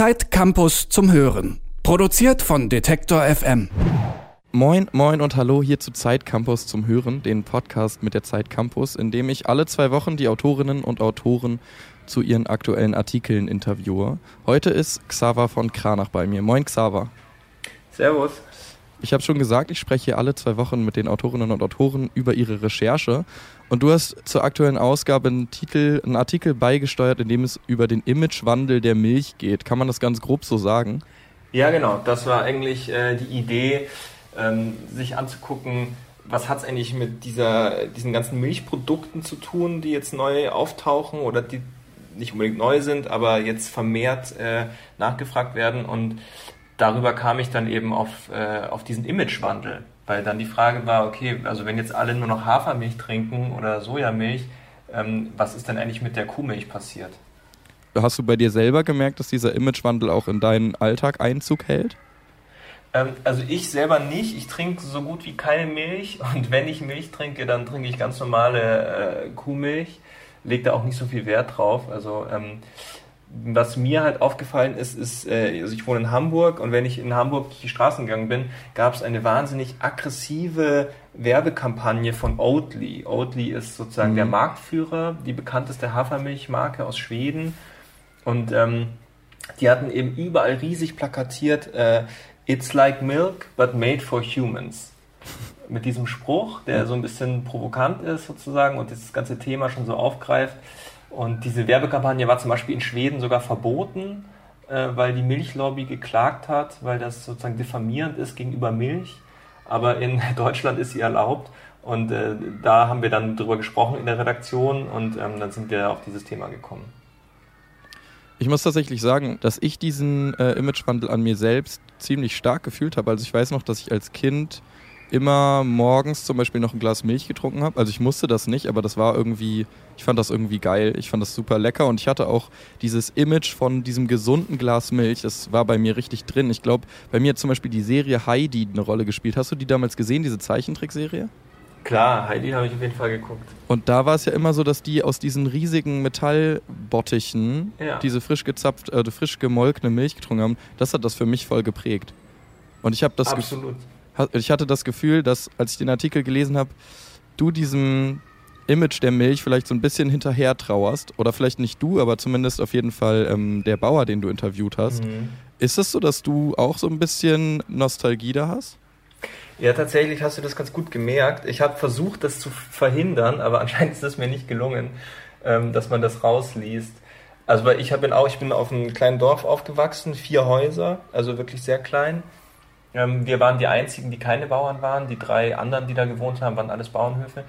Zeit Campus zum Hören. Produziert von Detektor FM. Moin, moin und hallo hier zu Zeit Campus zum Hören, den Podcast mit der Zeit Campus, in dem ich alle zwei Wochen die Autorinnen und Autoren zu ihren aktuellen Artikeln interviewe. Heute ist Xaver von Kranach bei mir. Moin Xaver. Servus. Ich habe schon gesagt, ich spreche alle zwei Wochen mit den Autorinnen und Autoren über ihre Recherche. Und du hast zur aktuellen Ausgabe einen, Titel, einen Artikel beigesteuert, in dem es über den Imagewandel der Milch geht. Kann man das ganz grob so sagen? Ja, genau. Das war eigentlich äh, die Idee, ähm, sich anzugucken, was hat es eigentlich mit dieser, diesen ganzen Milchprodukten zu tun, die jetzt neu auftauchen oder die nicht unbedingt neu sind, aber jetzt vermehrt äh, nachgefragt werden. Und darüber kam ich dann eben auf, äh, auf diesen Imagewandel, weil dann die Frage war, okay, also wenn jetzt alle nur noch Hafermilch trinken oder Sojamilch, ähm, was ist denn eigentlich mit der Kuhmilch passiert? Hast du bei dir selber gemerkt, dass dieser Imagewandel auch in deinen Alltag Einzug hält? Ähm, also ich selber nicht. Ich trinke so gut wie keine Milch und wenn ich Milch trinke, dann trinke ich ganz normale äh, Kuhmilch. Lege da auch nicht so viel Wert drauf. Also ähm, was mir halt aufgefallen ist, ist, äh, also ich wohne in Hamburg und wenn ich in Hamburg durch die Straßen gegangen bin, gab es eine wahnsinnig aggressive Werbekampagne von Oatly. Oatly ist sozusagen mhm. der Marktführer, die bekannteste Hafermilchmarke aus Schweden und ähm, die hatten eben überall riesig plakatiert, äh, It's like milk, but made for humans. Mit diesem Spruch, der so ein bisschen provokant ist sozusagen und das ganze Thema schon so aufgreift. Und diese Werbekampagne war zum Beispiel in Schweden sogar verboten, äh, weil die Milchlobby geklagt hat, weil das sozusagen diffamierend ist gegenüber Milch. Aber in Deutschland ist sie erlaubt. Und äh, da haben wir dann drüber gesprochen in der Redaktion und ähm, dann sind wir auf dieses Thema gekommen. Ich muss tatsächlich sagen, dass ich diesen äh, Imagewandel an mir selbst ziemlich stark gefühlt habe. Also ich weiß noch, dass ich als Kind immer morgens zum Beispiel noch ein Glas Milch getrunken habe. Also ich musste das nicht, aber das war irgendwie, ich fand das irgendwie geil. Ich fand das super lecker und ich hatte auch dieses Image von diesem gesunden Glas Milch, das war bei mir richtig drin. Ich glaube, bei mir hat zum Beispiel die Serie Heidi eine Rolle gespielt. Hast du die damals gesehen, diese Zeichentrickserie? Klar, Heidi habe ich auf jeden Fall geguckt. Und da war es ja immer so, dass die aus diesen riesigen Metallbottichen ja. diese frisch gezapft, äh, frisch gemolkene Milch getrunken haben. Das hat das für mich voll geprägt. Und ich habe das Absolut. Ich hatte das Gefühl, dass, als ich den Artikel gelesen habe, du diesem Image der Milch vielleicht so ein bisschen hinterher trauerst. Oder vielleicht nicht du, aber zumindest auf jeden Fall ähm, der Bauer, den du interviewt hast. Mhm. Ist es so, dass du auch so ein bisschen Nostalgie da hast? Ja, tatsächlich hast du das ganz gut gemerkt. Ich habe versucht, das zu verhindern, aber anscheinend ist es mir nicht gelungen, ähm, dass man das rausliest. Also weil ich bin auch, ich bin auf einem kleinen Dorf aufgewachsen, vier Häuser, also wirklich sehr klein. Ähm, wir waren die einzigen, die keine Bauern waren. Die drei anderen, die da gewohnt haben, waren alles Bauernhöfe.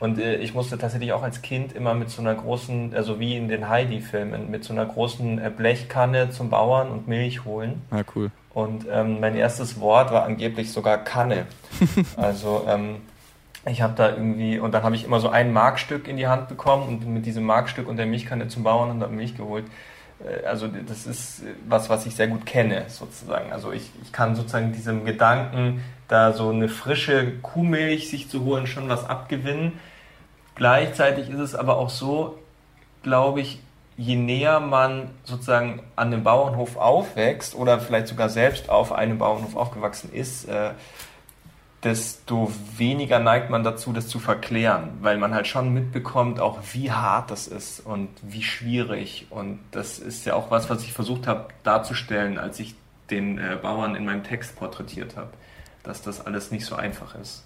Und äh, ich musste tatsächlich auch als Kind immer mit so einer großen, also wie in den Heidi-Filmen, mit so einer großen äh, Blechkanne zum Bauern und Milch holen. Ah, cool. Und ähm, mein erstes Wort war angeblich sogar Kanne. also ähm, ich habe da irgendwie, und dann habe ich immer so ein Markstück in die Hand bekommen und mit diesem Markstück und der Milchkanne zum Bauern und habe Milch geholt. Äh, also das ist was, was ich sehr gut kenne, sozusagen. Also ich, ich kann sozusagen diesem Gedanken, da so eine frische Kuhmilch sich zu holen, schon was abgewinnen. Gleichzeitig ist es aber auch so, glaube ich, je näher man sozusagen an einem Bauernhof aufwächst oder vielleicht sogar selbst auf einem Bauernhof aufgewachsen ist, äh, desto weniger neigt man dazu, das zu verklären, weil man halt schon mitbekommt, auch wie hart das ist und wie schwierig. Und das ist ja auch was, was ich versucht habe darzustellen, als ich den äh, Bauern in meinem Text porträtiert habe, dass das alles nicht so einfach ist.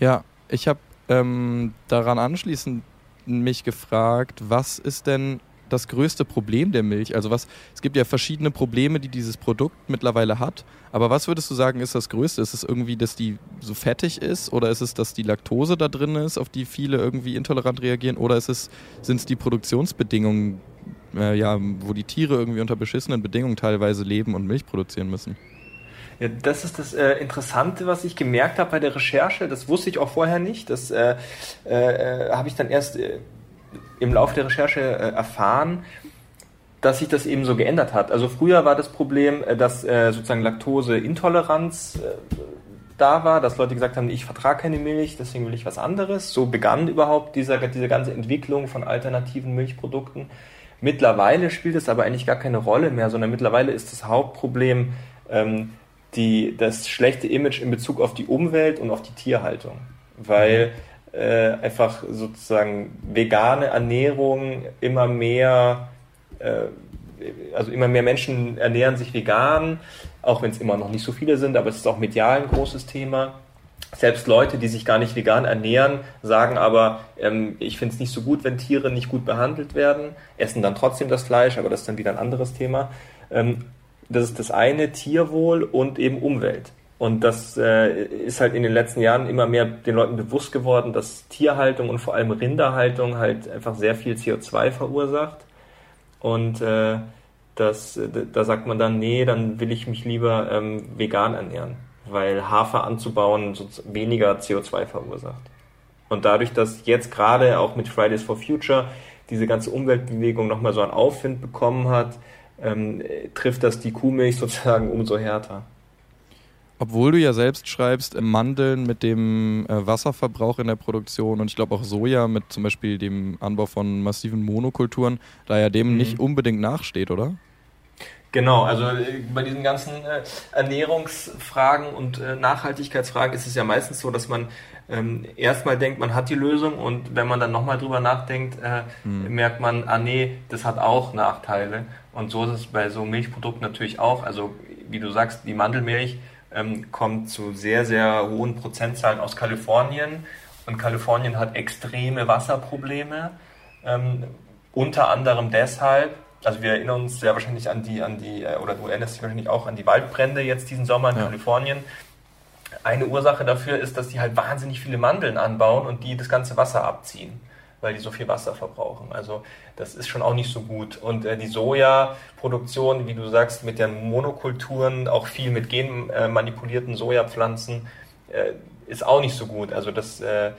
Ja, ich habe ähm, daran anschließend mich gefragt, was ist denn das größte Problem der Milch? Also was, es gibt ja verschiedene Probleme, die dieses Produkt mittlerweile hat. Aber was würdest du sagen, ist das größte? Ist es irgendwie, dass die so fettig ist? Oder ist es, dass die Laktose da drin ist, auf die viele irgendwie intolerant reagieren? Oder ist es, sind es die Produktionsbedingungen, äh, ja, wo die Tiere irgendwie unter beschissenen Bedingungen teilweise leben und Milch produzieren müssen? Ja, das ist das äh, Interessante, was ich gemerkt habe bei der Recherche. Das wusste ich auch vorher nicht. Das äh, äh, habe ich dann erst äh, im Laufe der Recherche äh, erfahren, dass sich das eben so geändert hat. Also früher war das Problem, äh, dass äh, sozusagen Laktoseintoleranz äh, da war, dass Leute gesagt haben, ich vertrage keine Milch, deswegen will ich was anderes. So begann überhaupt dieser, diese ganze Entwicklung von alternativen Milchprodukten. Mittlerweile spielt es aber eigentlich gar keine Rolle mehr, sondern mittlerweile ist das Hauptproblem ähm, die, das schlechte Image in Bezug auf die Umwelt und auf die Tierhaltung. Weil äh, einfach sozusagen vegane Ernährung immer mehr, äh, also immer mehr Menschen ernähren sich vegan, auch wenn es immer noch nicht so viele sind, aber es ist auch medial ein großes Thema. Selbst Leute, die sich gar nicht vegan ernähren, sagen aber, ähm, ich finde es nicht so gut, wenn Tiere nicht gut behandelt werden, essen dann trotzdem das Fleisch, aber das ist dann wieder ein anderes Thema. Ähm, das ist das eine, Tierwohl und eben Umwelt. Und das äh, ist halt in den letzten Jahren immer mehr den Leuten bewusst geworden, dass Tierhaltung und vor allem Rinderhaltung halt einfach sehr viel CO2 verursacht. Und äh, das, da sagt man dann, nee, dann will ich mich lieber ähm, vegan ernähren, weil Hafer anzubauen weniger CO2 verursacht. Und dadurch, dass jetzt gerade auch mit Fridays for Future diese ganze Umweltbewegung nochmal so einen Aufwind bekommen hat, ähm, trifft das die Kuhmilch sozusagen umso härter. Obwohl du ja selbst schreibst, Mandeln mit dem äh, Wasserverbrauch in der Produktion und ich glaube auch Soja mit zum Beispiel dem Anbau von massiven Monokulturen, da ja dem mhm. nicht unbedingt nachsteht, oder? Genau, also äh, bei diesen ganzen äh, Ernährungsfragen und Nachhaltigkeitsfragen ist es ja meistens so, dass man ähm, erstmal denkt, man hat die Lösung und wenn man dann nochmal drüber nachdenkt, äh, mhm. merkt man, ah nee, das hat auch Nachteile. Und so ist es bei so Milchprodukten natürlich auch. Also wie du sagst, die Mandelmilch ähm, kommt zu sehr, sehr hohen Prozentzahlen aus Kalifornien. Und Kalifornien hat extreme Wasserprobleme. Ähm, unter anderem deshalb, also wir erinnern uns sehr wahrscheinlich an die, an die, äh, oder du erinnerst dich wahrscheinlich auch an die Waldbrände jetzt diesen Sommer in ja. Kalifornien. Eine Ursache dafür ist, dass die halt wahnsinnig viele Mandeln anbauen und die das ganze Wasser abziehen weil die so viel Wasser verbrauchen. Also das ist schon auch nicht so gut. Und äh, die Sojaproduktion, wie du sagst, mit den Monokulturen, auch viel mit genmanipulierten Sojapflanzen, äh, ist auch nicht so gut. Also das äh,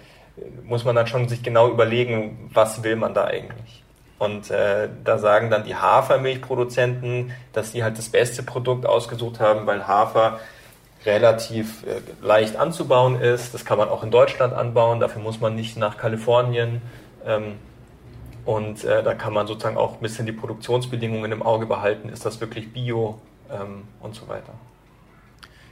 muss man dann schon sich genau überlegen, was will man da eigentlich. Und äh, da sagen dann die Hafermilchproduzenten, dass sie halt das beste Produkt ausgesucht haben, weil Hafer relativ äh, leicht anzubauen ist. Das kann man auch in Deutschland anbauen. Dafür muss man nicht nach Kalifornien und äh, da kann man sozusagen auch ein bisschen die Produktionsbedingungen im Auge behalten. Ist das wirklich bio ähm, und so weiter.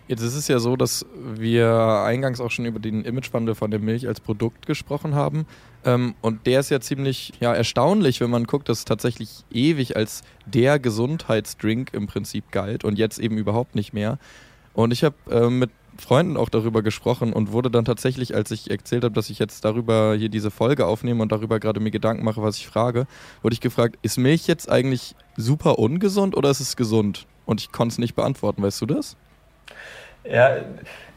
Jetzt ist es ja so, dass wir eingangs auch schon über den Imagewandel von der Milch als Produkt gesprochen haben. Ähm, und der ist ja ziemlich ja, erstaunlich, wenn man guckt, dass tatsächlich ewig als der Gesundheitsdrink im Prinzip galt und jetzt eben überhaupt nicht mehr. Und ich habe mit Freunden auch darüber gesprochen und wurde dann tatsächlich, als ich erzählt habe, dass ich jetzt darüber hier diese Folge aufnehme und darüber gerade mir Gedanken mache, was ich frage, wurde ich gefragt, ist Milch jetzt eigentlich super ungesund oder ist es gesund? Und ich konnte es nicht beantworten, weißt du das? Ja,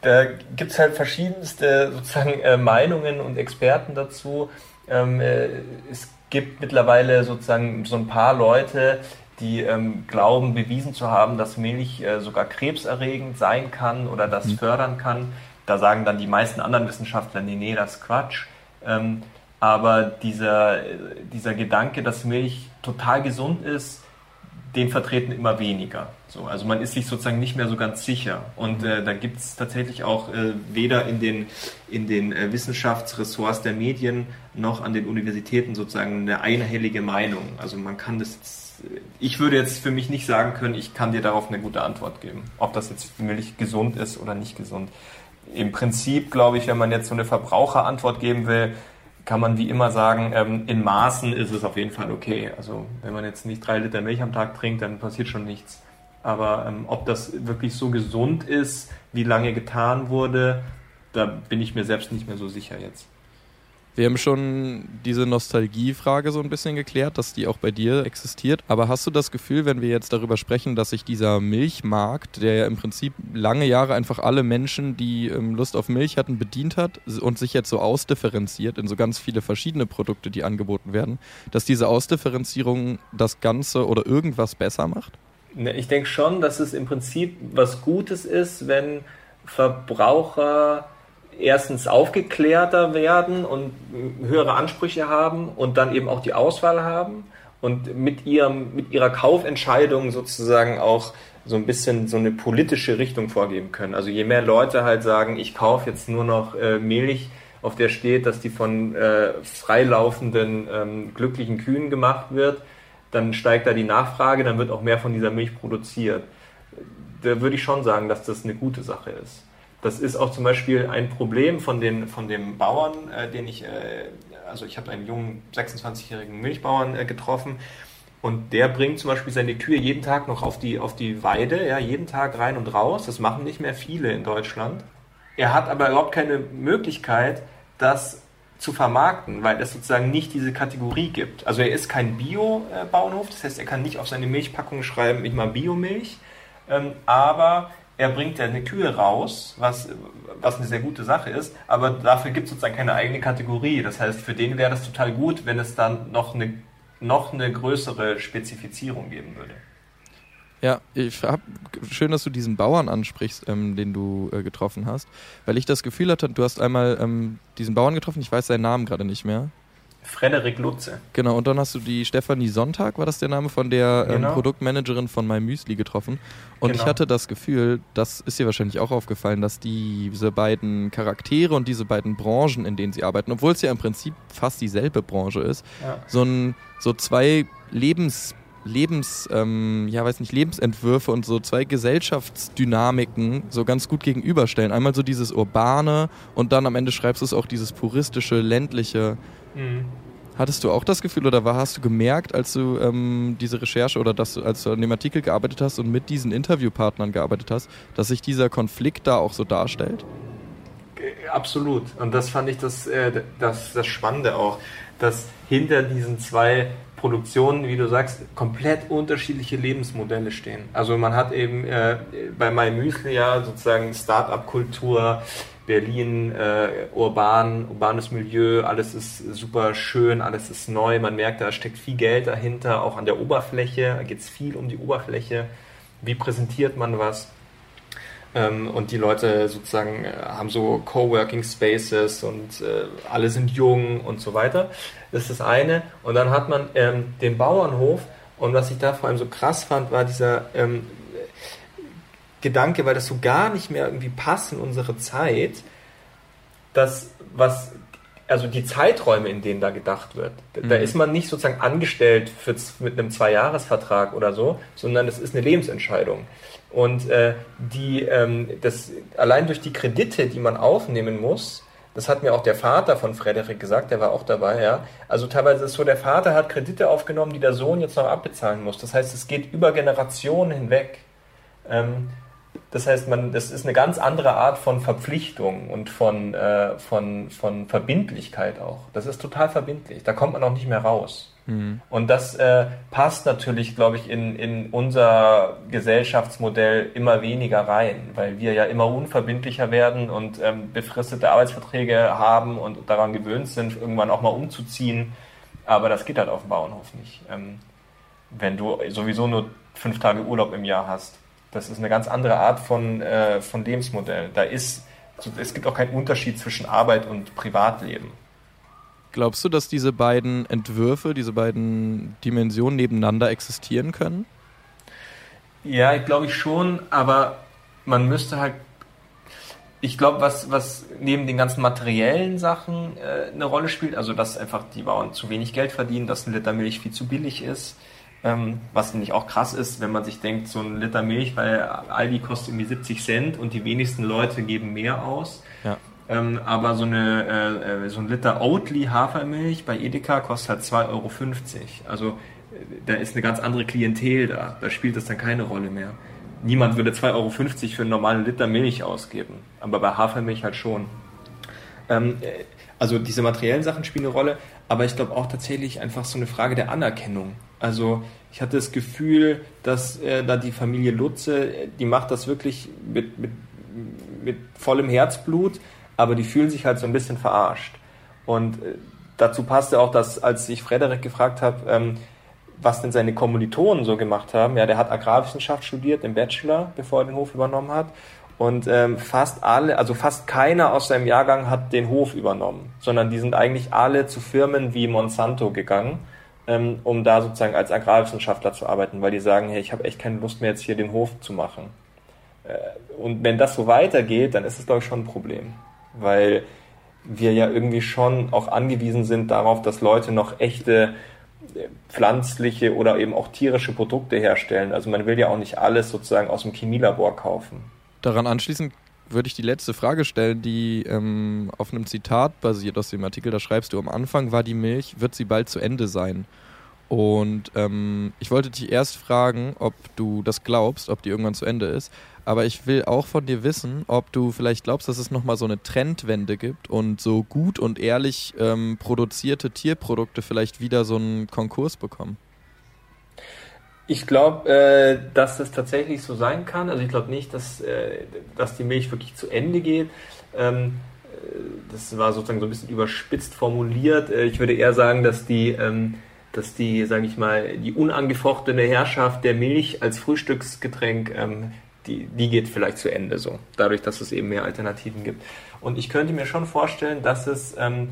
da gibt es halt verschiedenste sozusagen äh, Meinungen und Experten dazu. Ähm, äh, es gibt mittlerweile sozusagen so ein paar Leute, die ähm, glauben, bewiesen zu haben, dass Milch äh, sogar krebserregend sein kann oder das mhm. fördern kann. Da sagen dann die meisten anderen Wissenschaftler, nee, nee, das ist Quatsch. Ähm, aber dieser, dieser Gedanke, dass Milch total gesund ist, den vertreten immer weniger. So, also man ist sich sozusagen nicht mehr so ganz sicher. Und äh, da gibt es tatsächlich auch äh, weder in den, in den äh, Wissenschaftsressorts der Medien noch an den Universitäten sozusagen eine einhellige Meinung. Also man kann das jetzt ich würde jetzt für mich nicht sagen können, ich kann dir darauf eine gute Antwort geben, ob das jetzt wirklich gesund ist oder nicht gesund. Im Prinzip glaube ich, wenn man jetzt so eine Verbraucherantwort geben will, kann man wie immer sagen, ähm, in Maßen ist es auf jeden Fall okay. Also wenn man jetzt nicht drei Liter Milch am Tag trinkt, dann passiert schon nichts. Aber ähm, ob das wirklich so gesund ist, wie lange getan wurde, da bin ich mir selbst nicht mehr so sicher jetzt. Wir haben schon diese Nostalgiefrage so ein bisschen geklärt, dass die auch bei dir existiert. Aber hast du das Gefühl, wenn wir jetzt darüber sprechen, dass sich dieser Milchmarkt, der ja im Prinzip lange Jahre einfach alle Menschen, die ähm, Lust auf Milch hatten, bedient hat und sich jetzt so ausdifferenziert in so ganz viele verschiedene Produkte, die angeboten werden, dass diese Ausdifferenzierung das Ganze oder irgendwas besser macht? Ne, ich denke schon, dass es im Prinzip was Gutes ist, wenn Verbraucher erstens aufgeklärter werden und höhere Ansprüche haben und dann eben auch die Auswahl haben und mit, ihrem, mit ihrer Kaufentscheidung sozusagen auch so ein bisschen so eine politische Richtung vorgeben können. Also je mehr Leute halt sagen, ich kaufe jetzt nur noch äh, Milch, auf der steht, dass die von äh, freilaufenden, ähm, glücklichen Kühen gemacht wird, dann steigt da die Nachfrage, dann wird auch mehr von dieser Milch produziert. Da würde ich schon sagen, dass das eine gute Sache ist. Das ist auch zum Beispiel ein Problem von, den, von dem Bauern, äh, den ich, äh, also ich habe einen jungen 26-jährigen Milchbauern äh, getroffen und der bringt zum Beispiel seine Kühe jeden Tag noch auf die, auf die Weide, ja, jeden Tag rein und raus. Das machen nicht mehr viele in Deutschland. Er hat aber überhaupt keine Möglichkeit, das zu vermarkten, weil es sozusagen nicht diese Kategorie gibt. Also er ist kein Bio-Bauernhof, das heißt, er kann nicht auf seine Milchpackung schreiben, ich mal Biomilch, ähm, aber er bringt ja eine Kühe raus, was, was eine sehr gute Sache ist, aber dafür gibt es sozusagen keine eigene Kategorie. Das heißt, für den wäre das total gut, wenn es dann noch eine, noch eine größere Spezifizierung geben würde. Ja, ich hab, schön, dass du diesen Bauern ansprichst, ähm, den du äh, getroffen hast, weil ich das Gefühl hatte, du hast einmal ähm, diesen Bauern getroffen, ich weiß seinen Namen gerade nicht mehr. Frederik Lutze. Genau, und dann hast du die Stefanie Sonntag, war das der Name, von der ähm, genau. Produktmanagerin von My Müsli getroffen. Und genau. ich hatte das Gefühl, das ist dir wahrscheinlich auch aufgefallen, dass diese beiden Charaktere und diese beiden Branchen, in denen sie arbeiten, obwohl es ja im Prinzip fast dieselbe Branche ist, ja. so, ein, so zwei Lebens Lebens, ähm, ja, weiß nicht, Lebensentwürfe und so zwei Gesellschaftsdynamiken so ganz gut gegenüberstellen. Einmal so dieses urbane und dann am Ende schreibst du es auch dieses puristische, ländliche. Mhm. Hattest du auch das Gefühl oder war, hast du gemerkt, als du ähm, diese Recherche oder dass, als du an dem Artikel gearbeitet hast und mit diesen Interviewpartnern gearbeitet hast, dass sich dieser Konflikt da auch so darstellt? Absolut. Und das fand ich das, äh, das, das Spannende auch, dass hinter diesen zwei Produktionen, wie du sagst, komplett unterschiedliche Lebensmodelle stehen. Also man hat eben äh, bei My Müsli ja sozusagen Start-up-Kultur, Berlin, äh, urban, urbanes Milieu, alles ist super schön, alles ist neu, man merkt, da steckt viel Geld dahinter, auch an der Oberfläche, da geht es viel um die Oberfläche. Wie präsentiert man was? Ähm, und die Leute sozusagen äh, haben so Coworking Spaces und äh, alle sind jung und so weiter. Das ist das eine. Und dann hat man ähm, den Bauernhof. Und was ich da vor allem so krass fand, war dieser ähm, Gedanke, weil das so gar nicht mehr irgendwie passt in unsere Zeit, dass was also die Zeiträume, in denen da gedacht wird. Da mhm. ist man nicht sozusagen angestellt für, mit einem Zweijahresvertrag oder so, sondern es ist eine Lebensentscheidung. Und äh, die, ähm, das, allein durch die Kredite, die man aufnehmen muss, das hat mir auch der Vater von Frederik gesagt, der war auch dabei, ja. Also teilweise ist es so, der Vater hat Kredite aufgenommen, die der Sohn jetzt noch abbezahlen muss. Das heißt, es geht über Generationen hinweg. Ähm, das heißt, man, das ist eine ganz andere Art von Verpflichtung und von, äh, von, von Verbindlichkeit auch. Das ist total verbindlich. Da kommt man auch nicht mehr raus. Mhm. Und das äh, passt natürlich, glaube ich, in, in unser Gesellschaftsmodell immer weniger rein, weil wir ja immer unverbindlicher werden und ähm, befristete Arbeitsverträge haben und daran gewöhnt sind, irgendwann auch mal umzuziehen. Aber das geht halt auf dem Bauernhof nicht. Ähm, wenn du sowieso nur fünf Tage Urlaub im Jahr hast. Das ist eine ganz andere Art von, äh, von Lebensmodell. Da ist, es gibt auch keinen Unterschied zwischen Arbeit und Privatleben. Glaubst du, dass diese beiden Entwürfe, diese beiden Dimensionen nebeneinander existieren können? Ja, glaube ich schon, aber man müsste halt. Ich glaube, was, was neben den ganzen materiellen Sachen äh, eine Rolle spielt, also dass einfach die Bauern zu wenig Geld verdienen, dass ein Liter Milch viel zu billig ist, ähm, was nämlich auch krass ist, wenn man sich denkt, so ein Liter Milch, weil Aldi kostet irgendwie 70 Cent und die wenigsten Leute geben mehr aus. Ja. Ähm, aber so, eine, äh, äh, so ein Liter Oatly Hafermilch bei Edeka kostet halt 2,50 Euro. Also da ist eine ganz andere Klientel da. Da spielt das dann keine Rolle mehr. Niemand würde 2,50 Euro für einen normalen Liter Milch ausgeben. Aber bei Hafermilch halt schon. Ähm, äh, also diese materiellen Sachen spielen eine Rolle, aber ich glaube auch tatsächlich einfach so eine Frage der Anerkennung. Also ich hatte das Gefühl, dass äh, da die Familie Lutze, die macht das wirklich mit, mit, mit vollem Herzblut, aber die fühlen sich halt so ein bisschen verarscht. Und äh, dazu passte auch, dass als ich Frederik gefragt habe, ähm, was denn seine Kommilitonen so gemacht haben, ja, der hat Agrarwissenschaft studiert im Bachelor, bevor er den Hof übernommen hat. Und ähm, fast alle, also fast keiner aus seinem Jahrgang hat den Hof übernommen, sondern die sind eigentlich alle zu Firmen wie Monsanto gegangen, ähm, um da sozusagen als Agrarwissenschaftler zu arbeiten, weil die sagen, hey, ich habe echt keine Lust mehr jetzt hier den Hof zu machen. Äh, und wenn das so weitergeht, dann ist es glaube ich schon ein Problem weil wir ja irgendwie schon auch angewiesen sind darauf, dass Leute noch echte pflanzliche oder eben auch tierische Produkte herstellen. Also man will ja auch nicht alles sozusagen aus dem Chemielabor kaufen. Daran anschließend würde ich die letzte Frage stellen, die ähm, auf einem Zitat basiert aus dem Artikel. Da schreibst du, am Anfang war die Milch, wird sie bald zu Ende sein. Und ähm, ich wollte dich erst fragen, ob du das glaubst, ob die irgendwann zu Ende ist. Aber ich will auch von dir wissen, ob du vielleicht glaubst, dass es nochmal so eine Trendwende gibt und so gut und ehrlich ähm, produzierte Tierprodukte vielleicht wieder so einen Konkurs bekommen. Ich glaube, äh, dass das tatsächlich so sein kann. Also ich glaube nicht, dass, äh, dass die Milch wirklich zu Ende geht. Ähm, äh, das war sozusagen so ein bisschen überspitzt formuliert. Äh, ich würde eher sagen, dass die, ähm, dass die, sage ich mal, die unangefochtene Herrschaft der Milch als Frühstücksgetränk, ähm, die, die geht vielleicht zu Ende so. Dadurch, dass es eben mehr Alternativen gibt. Und ich könnte mir schon vorstellen, dass es ähm,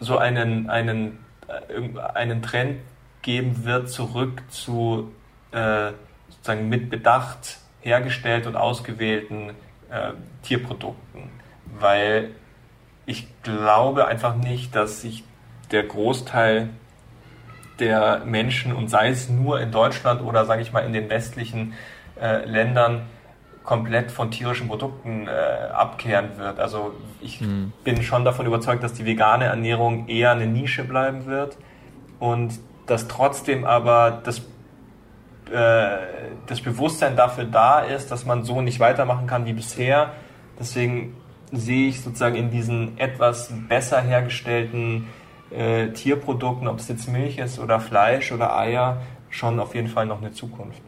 so einen, einen, äh, einen Trend geben wird, zurück zu äh, sozusagen mit Bedacht hergestellt und ausgewählten äh, Tierprodukten. Weil ich glaube einfach nicht, dass sich der Großteil der Menschen und sei es nur in Deutschland oder sage ich mal in den westlichen äh, Ländern komplett von tierischen Produkten äh, abkehren wird. Also ich mhm. bin schon davon überzeugt, dass die vegane Ernährung eher eine Nische bleiben wird und dass trotzdem aber das, äh, das Bewusstsein dafür da ist, dass man so nicht weitermachen kann wie bisher. Deswegen sehe ich sozusagen in diesen etwas besser hergestellten äh, Tierprodukten, ob es jetzt Milch ist oder Fleisch oder Eier, schon auf jeden Fall noch eine Zukunft.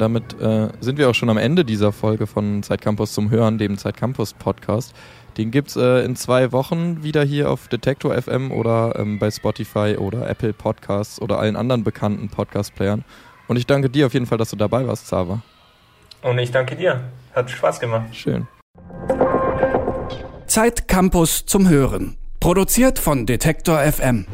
Damit äh, sind wir auch schon am Ende dieser Folge von Zeitcampus zum Hören, dem Zeitcampus Podcast. Den gibt es äh, in zwei Wochen wieder hier auf Detektor FM oder ähm, bei Spotify oder Apple Podcasts oder allen anderen bekannten Podcast-Playern. Und ich danke dir auf jeden Fall, dass du dabei warst, Sava. Und ich danke dir. Hat Spaß gemacht. Schön. Zeitcampus zum Hören. Produziert von Detektor FM.